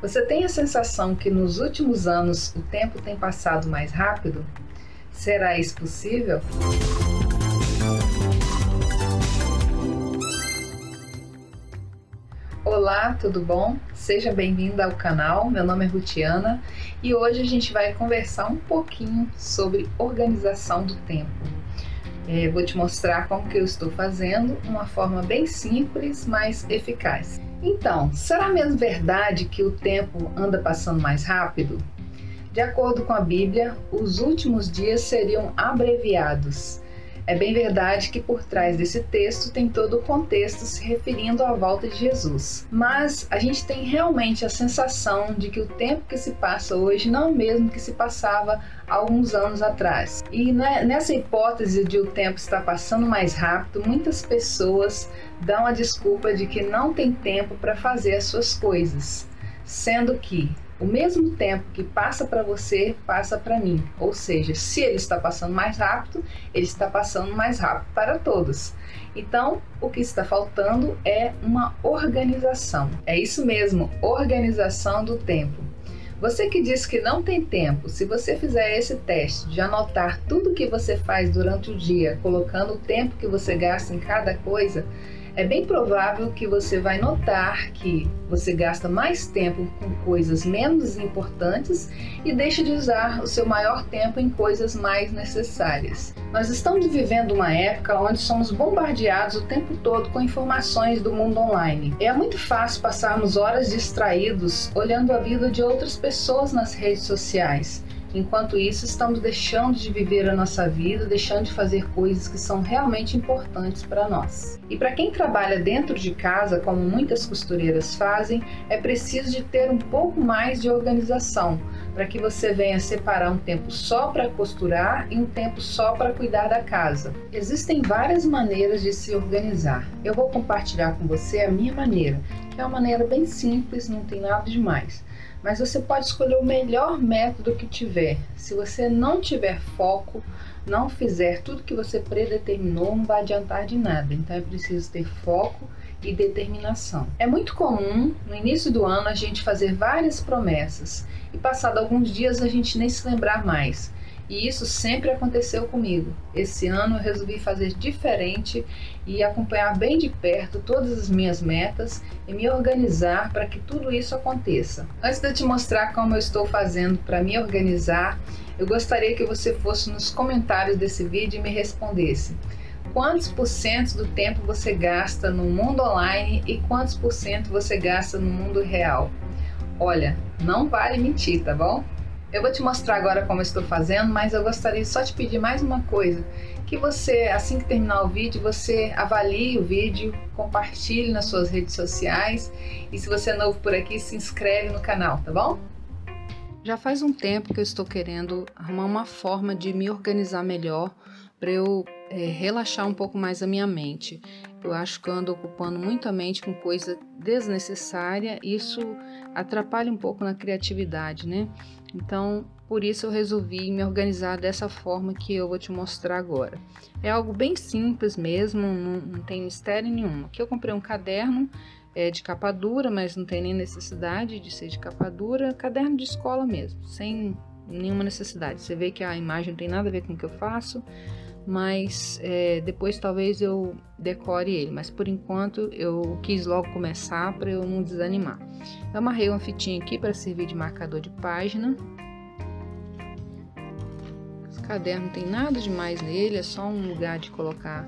Você tem a sensação que nos últimos anos o tempo tem passado mais rápido? Será isso possível? Olá, tudo bom? Seja bem-vindo ao canal. Meu nome é Rutiana e hoje a gente vai conversar um pouquinho sobre organização do tempo. É, vou te mostrar como que eu estou fazendo, uma forma bem simples, mas eficaz. Então, será mesmo verdade que o tempo anda passando mais rápido? De acordo com a Bíblia, os últimos dias seriam abreviados. É bem verdade que por trás desse texto tem todo o contexto se referindo à volta de Jesus. Mas a gente tem realmente a sensação de que o tempo que se passa hoje não é o mesmo que se passava alguns anos atrás. E né, nessa hipótese de o tempo estar passando mais rápido, muitas pessoas dão a desculpa de que não tem tempo para fazer as suas coisas, sendo que o mesmo tempo que passa para você, passa para mim. Ou seja, se ele está passando mais rápido, ele está passando mais rápido para todos. Então, o que está faltando é uma organização. É isso mesmo, organização do tempo. Você que diz que não tem tempo, se você fizer esse teste de anotar tudo que você faz durante o dia, colocando o tempo que você gasta em cada coisa, é bem provável que você vai notar que você gasta mais tempo com coisas menos importantes e deixa de usar o seu maior tempo em coisas mais necessárias. Nós estamos vivendo uma época onde somos bombardeados o tempo todo com informações do mundo online. É muito fácil passarmos horas distraídos olhando a vida de outras pessoas nas redes sociais Enquanto isso, estamos deixando de viver a nossa vida, deixando de fazer coisas que são realmente importantes para nós. E para quem trabalha dentro de casa, como muitas costureiras fazem, é preciso de ter um pouco mais de organização, para que você venha separar um tempo só para costurar e um tempo só para cuidar da casa. Existem várias maneiras de se organizar. Eu vou compartilhar com você a minha maneira, que é uma maneira bem simples, não tem nada demais mas você pode escolher o melhor método que tiver. Se você não tiver foco, não fizer tudo que você predeterminou, não vai adiantar de nada. Então é preciso ter foco e determinação. É muito comum no início do ano a gente fazer várias promessas e passado alguns dias a gente nem se lembrar mais. E isso sempre aconteceu comigo. Esse ano eu resolvi fazer diferente e acompanhar bem de perto todas as minhas metas e me organizar para que tudo isso aconteça. Antes de eu te mostrar como eu estou fazendo para me organizar, eu gostaria que você fosse nos comentários desse vídeo e me respondesse. Quantos por cento do tempo você gasta no mundo online e quantos por cento você gasta no mundo real? Olha, não vale mentir, tá bom? Eu vou te mostrar agora como eu estou fazendo, mas eu gostaria só de pedir mais uma coisa, que você, assim que terminar o vídeo, você avalie o vídeo, compartilhe nas suas redes sociais e se você é novo por aqui, se inscreve no canal, tá bom? Já faz um tempo que eu estou querendo arrumar uma forma de me organizar melhor para eu é, relaxar um pouco mais a minha mente. Eu acho que ando ocupando muito a mente com coisa desnecessária, isso atrapalha um pouco na criatividade, né? Então, por isso eu resolvi me organizar dessa forma que eu vou te mostrar agora. É algo bem simples mesmo, não, não tem mistério nenhum. Aqui eu comprei um caderno é, de capa dura, mas não tem nem necessidade de ser de capa dura, caderno de escola mesmo, sem nenhuma necessidade. Você vê que a imagem não tem nada a ver com o que eu faço, mas é, depois talvez eu decore ele. Mas por enquanto eu quis logo começar para eu não desanimar. Eu amarrei uma fitinha aqui para servir de marcador de página. Esse caderno não tem nada demais nele, é só um lugar de colocar,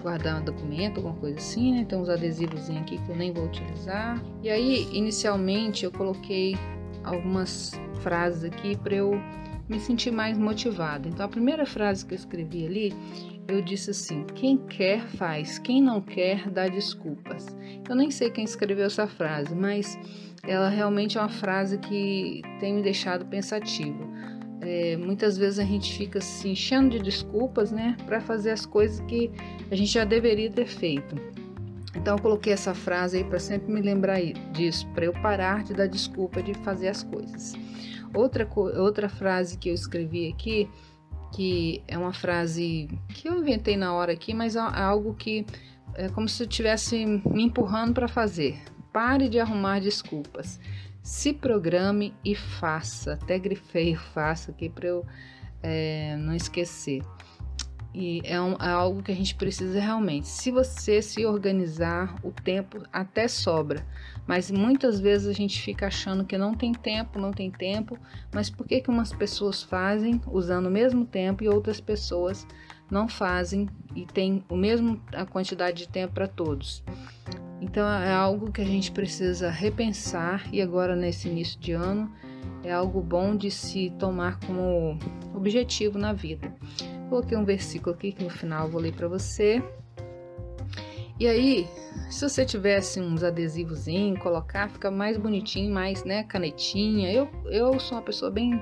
guardar um documento, alguma coisa assim, né? Tem uns adesivos aqui que eu nem vou utilizar. E aí, inicialmente, eu coloquei algumas frases aqui para eu me sentir mais motivada. Então, a primeira frase que eu escrevi ali, eu disse assim: quem quer faz, quem não quer dá desculpas. Eu nem sei quem escreveu essa frase, mas ela realmente é uma frase que tem me deixado pensativa. É, muitas vezes a gente fica se enchendo de desculpas, né, para fazer as coisas que a gente já deveria ter feito. Então eu coloquei essa frase aí para sempre me lembrar disso, para eu parar de dar desculpa de fazer as coisas. Outra, outra frase que eu escrevi aqui, que é uma frase que eu inventei na hora aqui, mas é algo que é como se eu estivesse me empurrando para fazer. Pare de arrumar desculpas. Se programe e faça. Até grifei faça aqui para eu é, não esquecer. E é, um, é, algo que a gente precisa realmente. Se você se organizar, o tempo até sobra. Mas muitas vezes a gente fica achando que não tem tempo, não tem tempo. Mas por que, que umas pessoas fazem usando o mesmo tempo e outras pessoas não fazem e tem o mesmo a quantidade de tempo para todos? Então é algo que a gente precisa repensar e agora nesse início de ano é algo bom de se tomar como objetivo na vida. Coloquei um versículo aqui que no final vou ler para você. E aí, se você tivesse uns adesivos, colocar, fica mais bonitinho, mais, né, canetinha. Eu, eu sou uma pessoa bem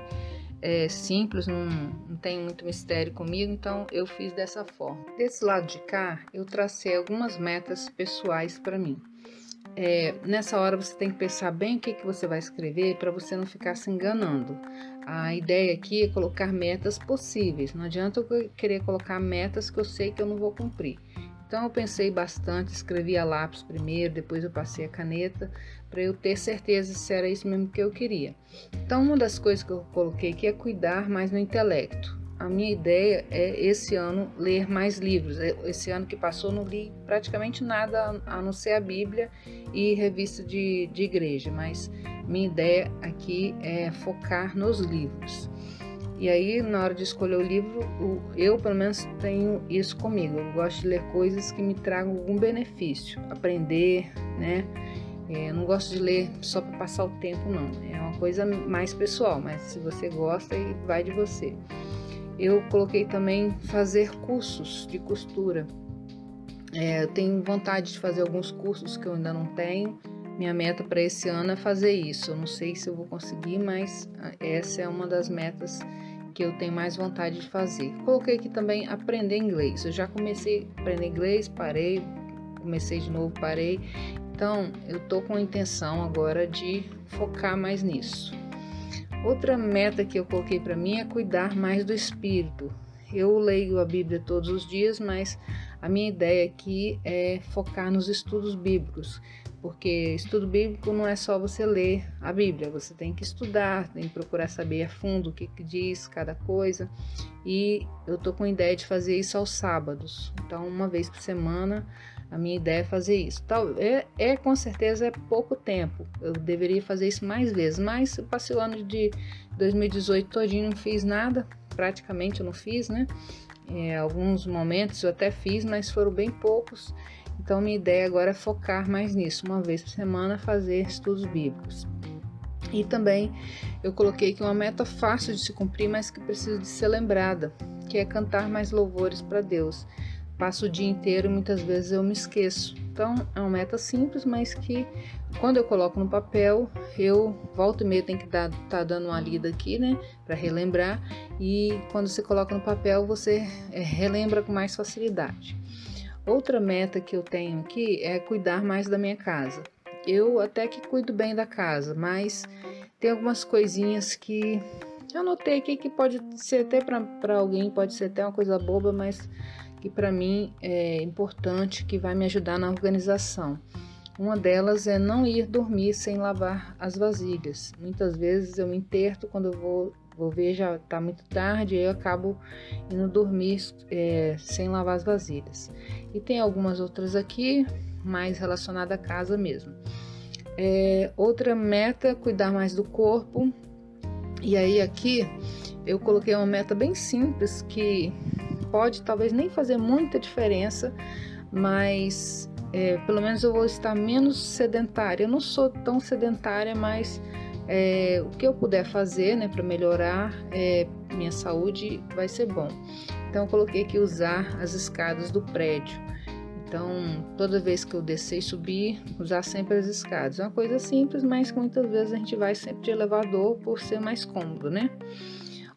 é, simples, não, não tem muito mistério comigo, então eu fiz dessa forma. Desse lado de cá, eu tracei algumas metas pessoais para mim. É, nessa hora você tem que pensar bem o que, que você vai escrever para você não ficar se enganando. A ideia aqui é colocar metas possíveis. Não adianta eu querer colocar metas que eu sei que eu não vou cumprir. Então eu pensei bastante, escrevi a lápis primeiro, depois eu passei a caneta para eu ter certeza se era isso mesmo que eu queria. Então uma das coisas que eu coloquei aqui é cuidar mais no intelecto a minha ideia é esse ano ler mais livros. É, esse ano que passou não li praticamente nada a não ser a Bíblia e revista de, de igreja, mas minha ideia aqui é focar nos livros. E aí, na hora de escolher o livro, eu pelo menos tenho isso comigo. Eu gosto de ler coisas que me tragam algum benefício, aprender, né? É, eu não gosto de ler só para passar o tempo, não. É uma coisa mais pessoal, mas se você gosta, vai de você. Eu coloquei também fazer cursos de costura. É, eu tenho vontade de fazer alguns cursos que eu ainda não tenho. Minha meta para esse ano é fazer isso. Eu não sei se eu vou conseguir, mas ah, essa é uma das metas que eu tenho mais vontade de fazer. Coloquei aqui também aprender inglês. Eu já comecei a aprender inglês, parei, comecei de novo, parei. Então, eu tô com a intenção agora de focar mais nisso. Outra meta que eu coloquei para mim é cuidar mais do espírito. Eu leio a Bíblia todos os dias, mas a minha ideia aqui é focar nos estudos bíblicos, porque estudo bíblico não é só você ler a Bíblia, você tem que estudar, tem que procurar saber a fundo o que, que diz cada coisa. E eu tô com a ideia de fazer isso aos sábados. Então, uma vez por semana, a minha ideia é fazer isso. Tal, é, é com certeza é pouco tempo. Eu deveria fazer isso mais vezes, mas passei o ano de 2018 todinho não fiz nada, praticamente eu não fiz, né? É, alguns momentos eu até fiz, mas foram bem poucos. Então minha ideia agora é focar mais nisso, uma vez por semana fazer estudos bíblicos. E também eu coloquei que uma meta fácil de se cumprir, mas que precisa de ser lembrada, que é cantar mais louvores para Deus passo o dia inteiro e muitas vezes eu me esqueço. Então é uma meta simples, mas que quando eu coloco no papel, eu volto e meia tem que estar tá dando uma lida aqui, né, para relembrar. E quando você coloca no papel, você é, relembra com mais facilidade. Outra meta que eu tenho aqui é cuidar mais da minha casa. Eu até que cuido bem da casa, mas tem algumas coisinhas que eu notei aqui que pode ser até para alguém, pode ser até uma coisa boba, mas que para mim é importante, que vai me ajudar na organização. Uma delas é não ir dormir sem lavar as vasilhas. Muitas vezes eu me interto quando eu vou, vou ver já está muito tarde e eu acabo indo dormir é, sem lavar as vasilhas. E tem algumas outras aqui mais relacionadas à casa mesmo. É, outra meta, cuidar mais do corpo. E aí aqui eu coloquei uma meta bem simples que pode talvez nem fazer muita diferença, mas é, pelo menos eu vou estar menos sedentária. Eu não sou tão sedentária, mas é, o que eu puder fazer né, para melhorar é, minha saúde vai ser bom. Então, eu coloquei que usar as escadas do prédio. Então, toda vez que eu descer e subir, usar sempre as escadas. É uma coisa simples, mas muitas vezes a gente vai sempre de elevador por ser mais cômodo, né?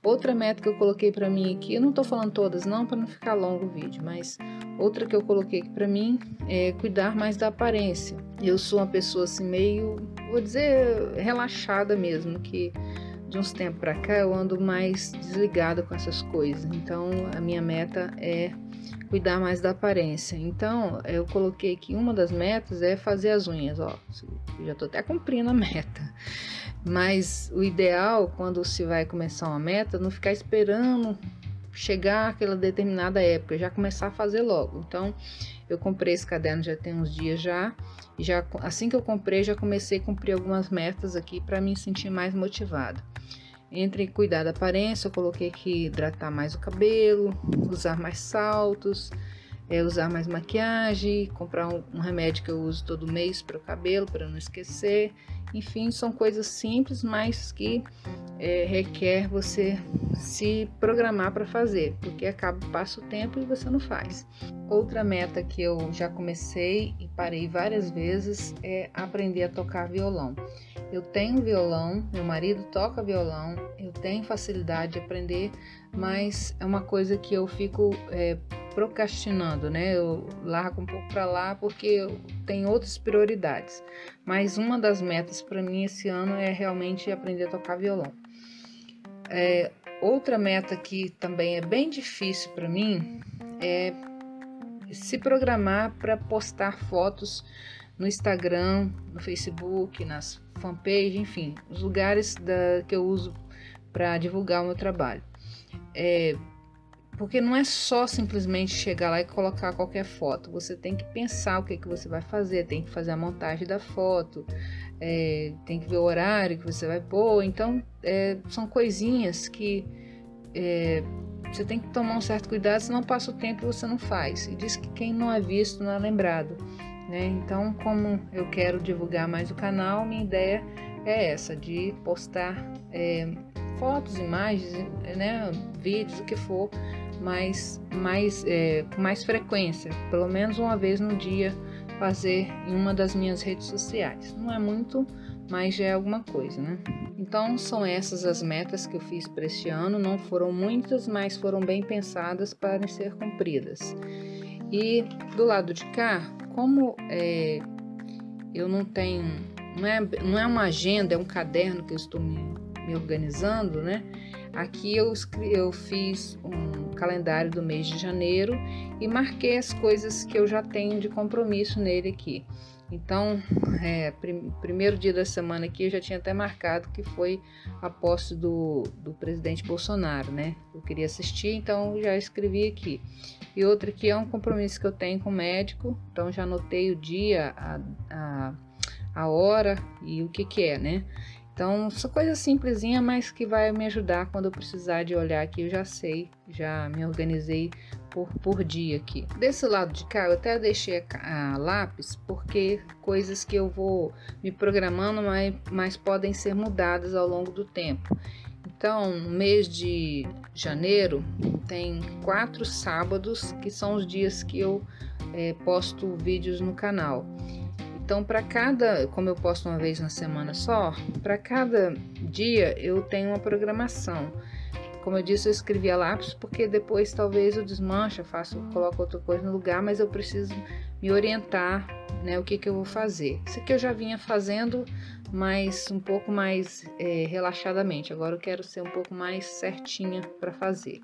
Outra meta que eu coloquei para mim aqui, eu não estou falando todas não para não ficar longo o vídeo, mas outra que eu coloquei aqui para mim é cuidar mais da aparência. Eu sou uma pessoa assim meio, vou dizer, relaxada mesmo, que de uns tempos para cá eu ando mais desligada com essas coisas. Então a minha meta é cuidar mais da aparência. Então, eu coloquei que uma das metas é fazer as unhas, ó. Já tô até cumprindo a meta. Mas o ideal, quando se vai começar uma meta, não ficar esperando chegar aquela determinada época, já começar a fazer logo. Então, eu comprei esse caderno já tem uns dias já, e já assim que eu comprei, já comecei a cumprir algumas metas aqui para me sentir mais motivada. Entre cuidar da aparência, eu coloquei que hidratar mais o cabelo, usar mais saltos, é, usar mais maquiagem, comprar um, um, remédio que eu uso todo mês para o cabelo, para não esquecer. Enfim, são coisas simples, mas que é, requer você se programar para fazer, porque acaba passa o tempo e você não faz. Outra meta que eu já comecei e parei várias vezes é aprender a tocar violão. Eu tenho violão, meu marido toca violão, eu tenho facilidade de aprender, mas é uma coisa que eu fico é, procrastinando, né? Eu largo um pouco para lá porque eu tenho outras prioridades. Mas uma das metas para mim esse ano é realmente aprender a tocar violão. É, outra meta que também é bem difícil para mim é se programar para postar fotos no Instagram, no Facebook, nas fanpages, enfim, os lugares da, que eu uso para divulgar o meu trabalho. É, porque não é só simplesmente chegar lá e colocar qualquer foto. Você tem que pensar o que, que você vai fazer, tem que fazer a montagem da foto, é, tem que ver o horário que você vai pôr. Então, é, são coisinhas que é, você tem que tomar um certo cuidado, senão passa o tempo e você não faz. E diz que quem não é visto não é lembrado. Né? Então, como eu quero divulgar mais o canal, minha ideia é essa, de postar é, fotos, imagens, né, vídeos, o que for, mais, mais, é, mais frequência, pelo menos uma vez no dia, fazer em uma das minhas redes sociais. Não é muito, mas já é alguma coisa, né? Então são essas as metas que eu fiz para este ano. Não foram muitas, mas foram bem pensadas para ser cumpridas. E do lado de cá, como é, eu não tenho, não é, não é uma agenda, é um caderno que eu estou me, me organizando, né? Aqui eu, eu fiz um calendário do mês de janeiro e marquei as coisas que eu já tenho de compromisso nele aqui. Então, é, prim, primeiro dia da semana aqui eu já tinha até marcado que foi a posse do, do presidente Bolsonaro, né? Eu queria assistir, então já escrevi aqui. E outra que é um compromisso que eu tenho com o médico, então já anotei o dia, a, a, a hora e o que que é, né? Então, são coisas simplesinha, mas que vai me ajudar quando eu precisar de olhar aqui, eu já sei, já me organizei por, por dia aqui. Desse lado de cá, eu até deixei a, a lápis, porque coisas que eu vou me programando, mas, mas podem ser mudadas ao longo do tempo. Então, no mês de janeiro, tem quatro sábados, que são os dias que eu é, posto vídeos no canal. Então, para cada, como eu posto uma vez na semana só, para cada dia eu tenho uma programação. Como eu disse, eu escrevi a lápis porque depois talvez eu desmanche, faço, coloco outra coisa no lugar, mas eu preciso me orientar, né, o que, que eu vou fazer. Isso aqui eu já vinha fazendo, mas um pouco mais é, relaxadamente. Agora eu quero ser um pouco mais certinha para fazer.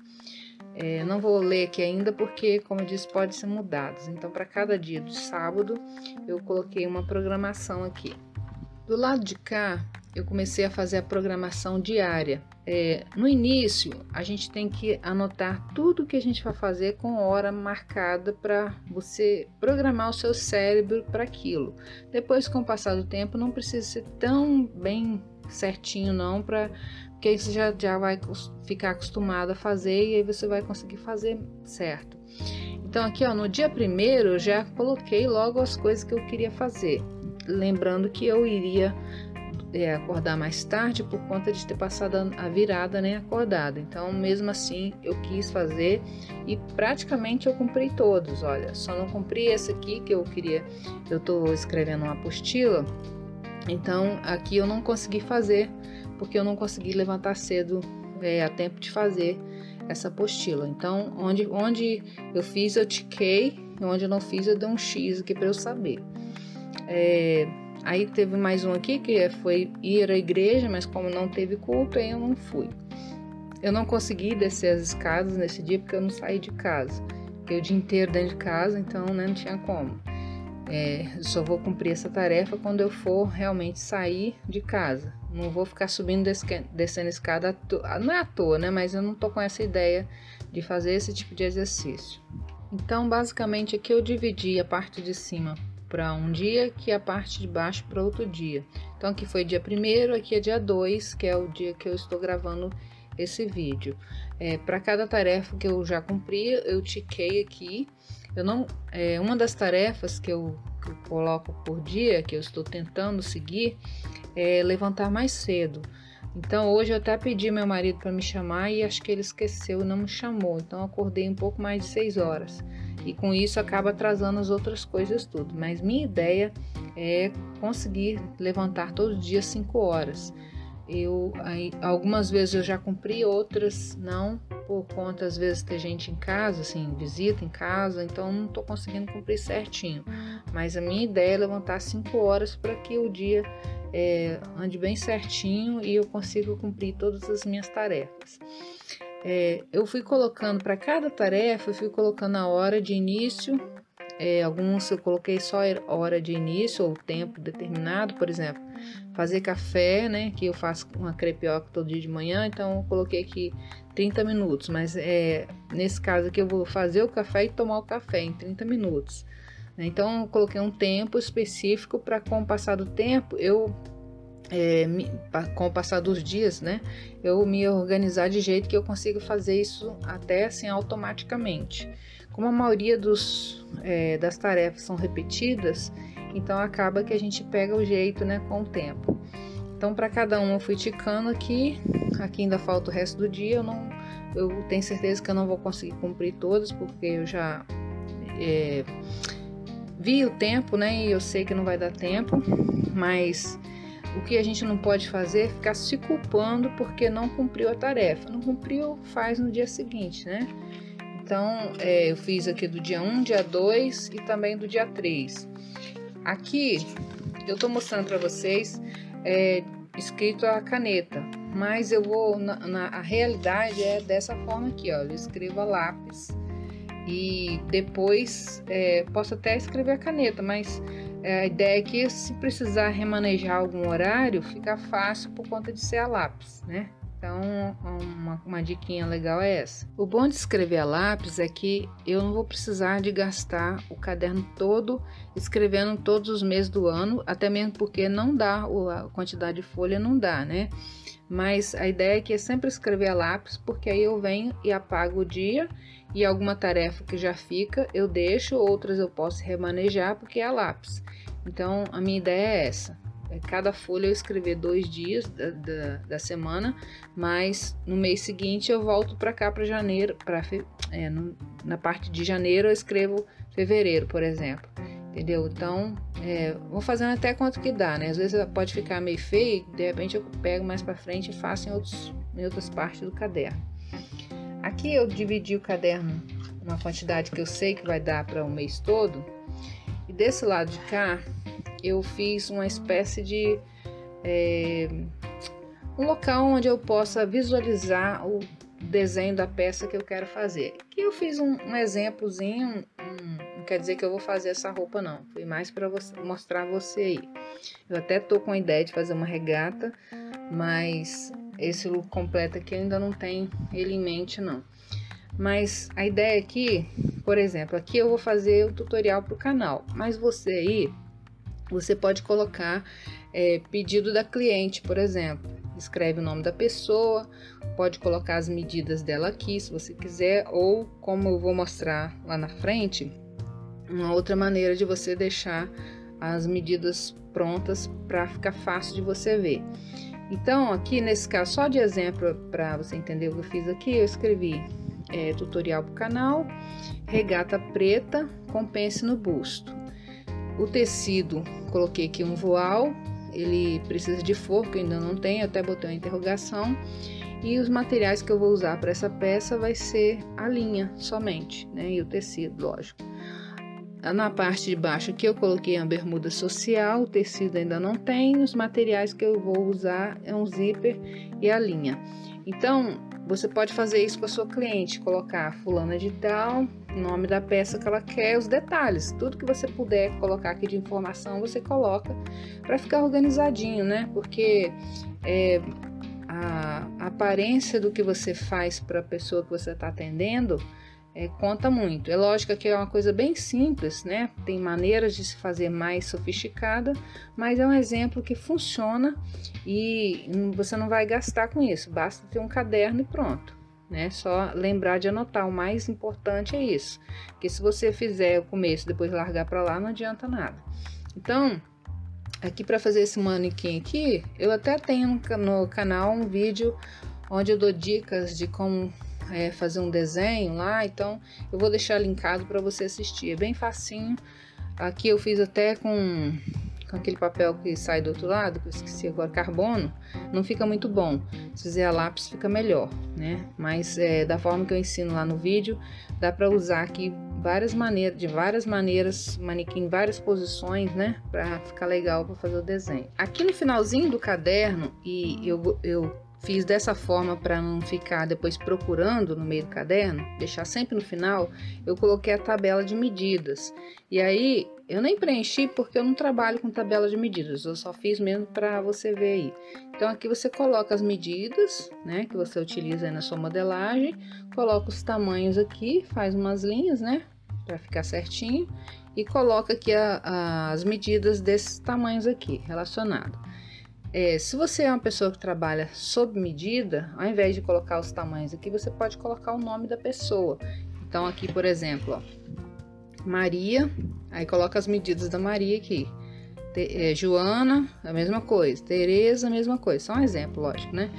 É, não vou ler aqui ainda porque, como eu disse, pode ser mudados. Então, para cada dia do sábado, eu coloquei uma programação aqui. Do lado de cá, eu comecei a fazer a programação diária. É, no início, a gente tem que anotar tudo que a gente vai fazer com hora marcada para você programar o seu cérebro para aquilo. Depois, com o passar do tempo, não precisa ser tão bem certinho não para porque você já, já vai ficar acostumado a fazer e aí você vai conseguir fazer certo. Então aqui ó, no dia primeiro eu já coloquei logo as coisas que eu queria fazer, lembrando que eu iria é, acordar mais tarde por conta de ter passado a virada né, acordada. Então, mesmo assim, eu quis fazer e praticamente eu cumpri todos. Olha, só não cumpri esse aqui que eu queria. Eu estou escrevendo uma apostila, então aqui eu não consegui fazer porque eu não consegui levantar cedo é, a tempo de fazer essa apostila. Então, onde, onde eu fiz, eu tiquei, onde eu não fiz, eu dei um X aqui para eu saber. É, aí teve mais um aqui que foi ir à igreja, mas como não teve culpa, eu não fui. Eu não consegui descer as escadas nesse dia porque eu não saí de casa. fiquei o dia inteiro dentro de casa, então né, não tinha como. É, só vou cumprir essa tarefa quando eu for realmente sair de casa. Não vou ficar subindo, descendo escada, não é à toa, né? Mas eu não tô com essa ideia de fazer esse tipo de exercício. Então, basicamente, aqui eu dividi a parte de cima para um dia, que a parte de baixo para outro dia. Então, aqui foi dia 1 aqui é dia 2, que é o dia que eu estou gravando esse vídeo. É, para cada tarefa que eu já cumpri, eu tiquei aqui. Eu não, é, uma das tarefas que eu, que eu coloco por dia, que eu estou tentando seguir, é levantar mais cedo. Então hoje eu até pedi meu marido para me chamar e acho que ele esqueceu e não me chamou. Então eu acordei um pouco mais de 6 horas. E com isso acaba atrasando as outras coisas tudo. Mas minha ideia é conseguir levantar todos os dias 5 horas. Eu aí, algumas vezes eu já cumpri, outras não, por conta às vezes ter gente em casa, assim, visita em casa, então não estou conseguindo cumprir certinho. Mas a minha ideia é levantar 5 horas para que o dia é, ande bem certinho e eu consiga cumprir todas as minhas tarefas. É, eu fui colocando para cada tarefa, eu fui colocando a hora de início. É, alguns eu coloquei só hora de início ou tempo determinado, por exemplo, fazer café, né? Que eu faço uma crepioca todo dia de manhã, então eu coloquei aqui 30 minutos, mas é, nesse caso aqui eu vou fazer o café e tomar o café em 30 minutos. Né? Então, eu coloquei um tempo específico para, com o passar do tempo, eu é, com o passar dos dias, né, eu me organizar de jeito que eu consiga fazer isso até assim automaticamente. Como a maioria dos, é, das tarefas são repetidas, então acaba que a gente pega o jeito, né, com o tempo. Então, para cada um eu fui ticando aqui, aqui ainda falta o resto do dia, eu não, eu tenho certeza que eu não vou conseguir cumprir todas, porque eu já é, vi o tempo, né? E eu sei que não vai dar tempo, mas o que a gente não pode fazer é ficar se culpando porque não cumpriu a tarefa. Não cumpriu, faz no dia seguinte, né? Então, é, eu fiz aqui do dia 1, dia 2 e também do dia 3. Aqui, eu tô mostrando para vocês é, escrito a caneta, mas eu vou, na, na, a realidade é dessa forma aqui, ó. Eu escrevo a lápis e depois é, posso até escrever a caneta, mas é, a ideia é que se precisar remanejar algum horário, fica fácil por conta de ser a lápis, né? Então, uma, uma diquinha legal é essa. O bom de escrever a lápis é que eu não vou precisar de gastar o caderno todo escrevendo todos os meses do ano, até mesmo porque não dá, a quantidade de folha não dá, né? Mas a ideia é que é sempre escrever a lápis, porque aí eu venho e apago o dia e alguma tarefa que já fica eu deixo, outras eu posso remanejar porque é a lápis. Então a minha ideia é essa. É cada folha eu escrever dois dias da, da, da semana, mas no mês seguinte eu volto para cá para janeiro, para é, na parte de janeiro eu escrevo fevereiro, por exemplo entendeu? Então, é, vou fazendo até quanto que dá, né? Às vezes pode ficar meio feio, de repente eu pego mais para frente e faço em, outros, em outras partes do caderno. Aqui eu dividi o caderno uma quantidade que eu sei que vai dar para o mês todo. E desse lado de cá, eu fiz uma espécie de é, um local onde eu possa visualizar o desenho da peça que eu quero fazer. Aqui eu fiz um, um exemplozinho, um, não quer dizer que eu vou fazer essa roupa não, foi mais para mostrar você aí. Eu até tô com a ideia de fazer uma regata, mas esse look completo aqui ainda não tem ele em mente não. Mas a ideia aqui, por exemplo, aqui eu vou fazer o tutorial para o canal, mas você aí, você pode colocar é, pedido da cliente, por exemplo. Escreve o nome da pessoa, pode colocar as medidas dela aqui, se você quiser, ou como eu vou mostrar lá na frente, uma outra maneira de você deixar as medidas prontas para ficar fácil de você ver. Então, aqui nesse caso, só de exemplo para você entender o que eu fiz aqui, eu escrevi é, tutorial para o canal, regata preta com pence no busto. O tecido, coloquei aqui um voal, ele precisa de forco, ainda não tem, até botei uma interrogação. E os materiais que eu vou usar para essa peça vai ser a linha somente, né? E o tecido, lógico. Na parte de baixo aqui eu coloquei a bermuda social, o tecido ainda não tem, os materiais que eu vou usar é um zíper e a linha. Então, Você pode fazer isso com a sua cliente, colocar fulana de tal, nome da peça que ela quer, os detalhes, tudo que você puder colocar aqui de informação, você coloca para ficar organizadinho, né? Porque é, a, a aparência do que você faz para a pessoa que você está atendendo é, conta muito. É lógico que é uma coisa bem simples, né? Tem maneiras de se fazer mais sofisticada, mas é um exemplo que funciona e você não vai gastar com isso. Basta ter um caderno e pronto. Né? Só lembrar de anotar. O mais importante é isso. Porque se você fizer o começo depois largar para lá, não adianta nada. Então, aqui para fazer esse manequim aqui, eu até tenho no canal um vídeo onde eu dou dicas de como é, fazer um desenho lá, então eu vou deixar linkado para você assistir. É bem facinho. Aqui eu fiz até com, com aquele papel que sai do outro lado, que eu esqueci agora, carbono. Não fica muito bom. Se fizer a lápis fica melhor, né? Mas é, da forma que eu ensino lá no vídeo, dá para usar aqui várias maneiras, de várias maneiras, manequim, várias posições, né? Para ficar legal para fazer o desenho. Aqui no finalzinho do caderno, e eu, eu Fiz dessa forma para não ficar depois procurando no meio do caderno, deixar sempre no final, eu coloquei a tabela de medidas. E aí eu nem preenchi porque eu não trabalho com tabela de medidas, eu só fiz mesmo para você ver aí. Então aqui você coloca as medidas, né, que você utiliza na sua modelagem, coloca os tamanhos aqui, faz umas linhas, né, para ficar certinho e coloca aqui a, a, as medidas desses tamanhos aqui relacionados. É, se você é uma pessoa que trabalha sob medida, ao invés de colocar os tamanhos aqui, você pode colocar o nome da pessoa. Então, aqui, por exemplo, ó, Maria, aí coloca as medidas da Maria aqui. é, Joana, a mesma coisa. Tereza, a mesma coisa. Só um exemplo, lógico, né?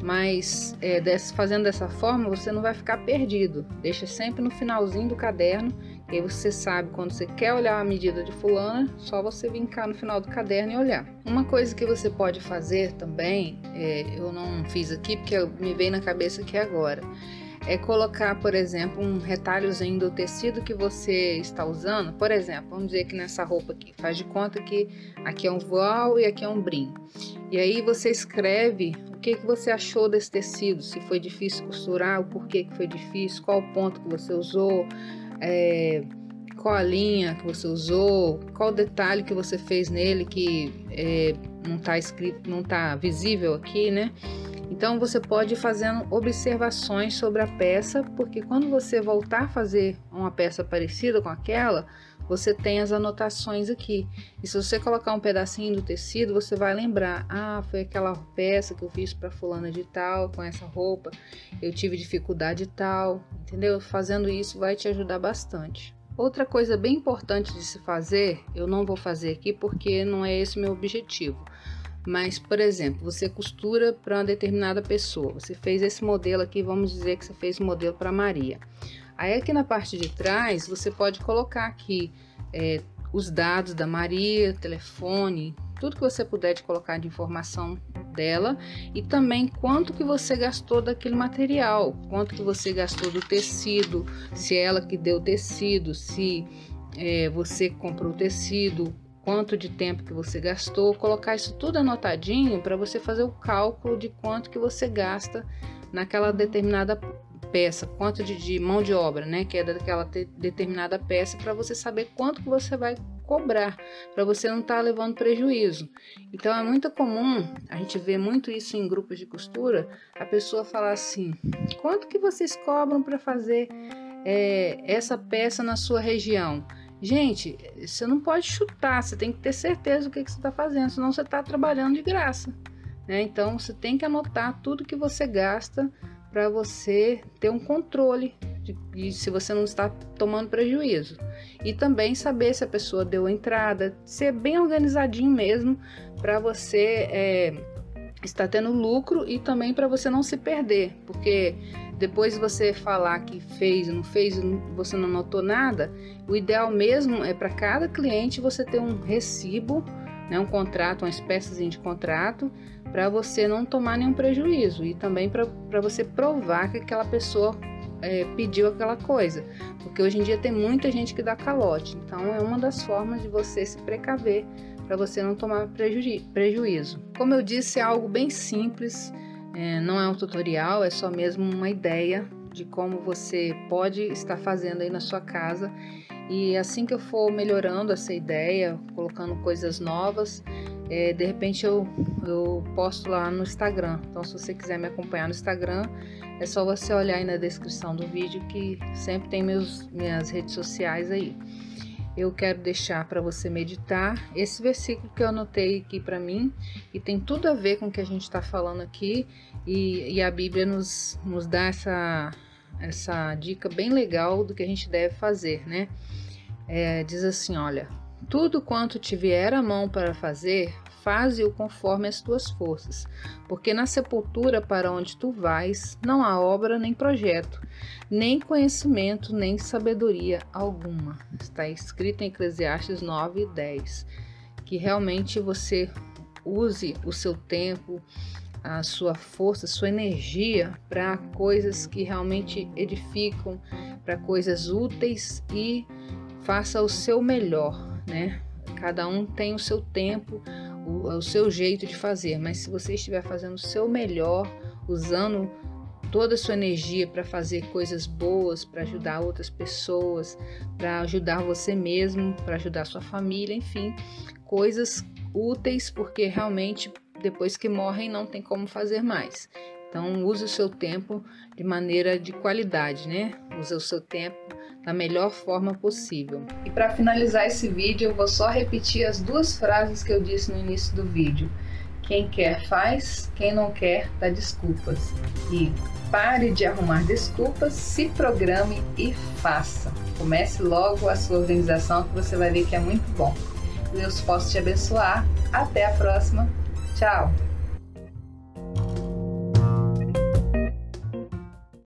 Mas é, desse, fazendo dessa forma, você não vai ficar perdido. Deixa sempre no finalzinho do caderno e aí você sabe quando você quer olhar a medida de fulana, só você vincar no final do caderno e olhar. Uma coisa que você pode fazer também, é, eu não fiz aqui porque me veio na cabeça aqui agora, é colocar, por exemplo, um retalhozinho do tecido que você está usando. Por exemplo, vamos dizer que nessa roupa aqui, faz de conta que aqui é um voal e aqui é um brim. E aí você escreve o que, que você achou desse tecido, se foi difícil costurar, o porquê que foi difícil, qual ponto que você usou, é, qual a linha que você usou, qual o detalhe que você fez nele que é, não está escrito, não está visível aqui, né? Então você pode ir fazendo observações sobre a peça, porque quando você voltar a fazer uma peça parecida com aquela, você tem as anotações aqui. E se você colocar um pedacinho do tecido, você vai lembrar: ah, foi aquela peça que eu fiz para fulana de tal, com essa roupa, eu tive dificuldade tal, entendeu? Fazendo isso vai te ajudar bastante. Outra coisa bem importante de se fazer, eu não vou fazer aqui porque não é esse meu objetivo. Mas, por exemplo, você costura para uma determinada pessoa. Você fez esse modelo aqui, vamos dizer que você fez o modelo para Maria. Aí aqui na parte de trás você pode colocar aqui é, os dados da Maria, telefone, tudo que você puder de colocar de informação dela e também quanto que você gastou daquele material, quanto que você gastou do tecido, se é ela que deu tecido, se é, você comprou o tecido, quanto de tempo que você gastou, colocar isso tudo anotadinho para você fazer o cálculo de quanto que você gasta naquela determinada peça, quanto de, de mão de obra, né, que é daquela determinada peça, para você saber quanto que você vai cobrar, para você não estar tá levando prejuízo. Então é muito comum, a gente vê muito isso em grupos de costura, a pessoa falar assim: quanto que vocês cobram para fazer é, essa peça na sua região? Gente, você não pode chutar, você tem que ter certeza do que, que você está fazendo, senão você está trabalhando de graça. Né? Então você tem que anotar tudo que você gasta para você ter um controle de, de, se você não está tomando prejuízo. E também saber se a pessoa deu entrada, ser bem organizadinho mesmo para você é, estar tendo lucro e também para você não se perder, porque depois você falar que fez, não fez, você não anotou nada, o ideal mesmo é para cada cliente você ter um recibo, né, um contrato, uma espécie de contrato para você não tomar nenhum prejuízo e também para você provar que aquela pessoa é, pediu aquela coisa, porque hoje em dia tem muita gente que dá calote, então é uma das formas de você se precaver para você não tomar preju prejuízo. Como eu disse, é algo bem simples, É, não é um tutorial, é só mesmo uma ideia de como você pode estar fazendo aí na sua casa. E assim que eu for melhorando essa ideia, colocando coisas novas, é, de repente eu, eu posto lá no Instagram. Então, se você quiser me acompanhar no Instagram, é só você olhar aí na descrição do vídeo que sempre tem meus, minhas redes sociais aí eu quero deixar para você meditar esse versículo que eu anotei aqui para mim e tem tudo a ver com o que a gente está falando aqui e, e, a Bíblia nos, nos dá essa, essa dica bem legal do que a gente deve fazer, né? É, diz assim: olha, tudo quanto te vier a mão para fazer, faze-o conforme as tuas forças, porque na sepultura para onde tu vais não há obra nem projeto, nem conhecimento, nem sabedoria alguma. Está escrito em Eclesiastes 9 e 10. Que realmente você use o seu tempo, a sua força, a sua energia para coisas que realmente edificam, para coisas úteis e faça o seu melhor, né? Cada um tem o seu tempo, o, o seu jeito de fazer, mas se você estiver fazendo o seu melhor, usando toda a sua energia para fazer coisas boas, para ajudar outras pessoas, para ajudar você mesmo, para ajudar sua família, enfim, coisas úteis, porque realmente depois que morrem não tem como fazer mais. Então use o seu tempo de maneira de qualidade, né? Use o seu tempo da melhor forma possível. E para finalizar esse vídeo, eu vou só repetir as duas frases que eu disse no início do vídeo. Quem quer faz, quem não quer dá desculpas. E pare de arrumar desculpas, se programe e faça. Comece logo a sua organização que você vai ver que é muito bom. Deus possa te abençoar. Até a próxima. Tchau!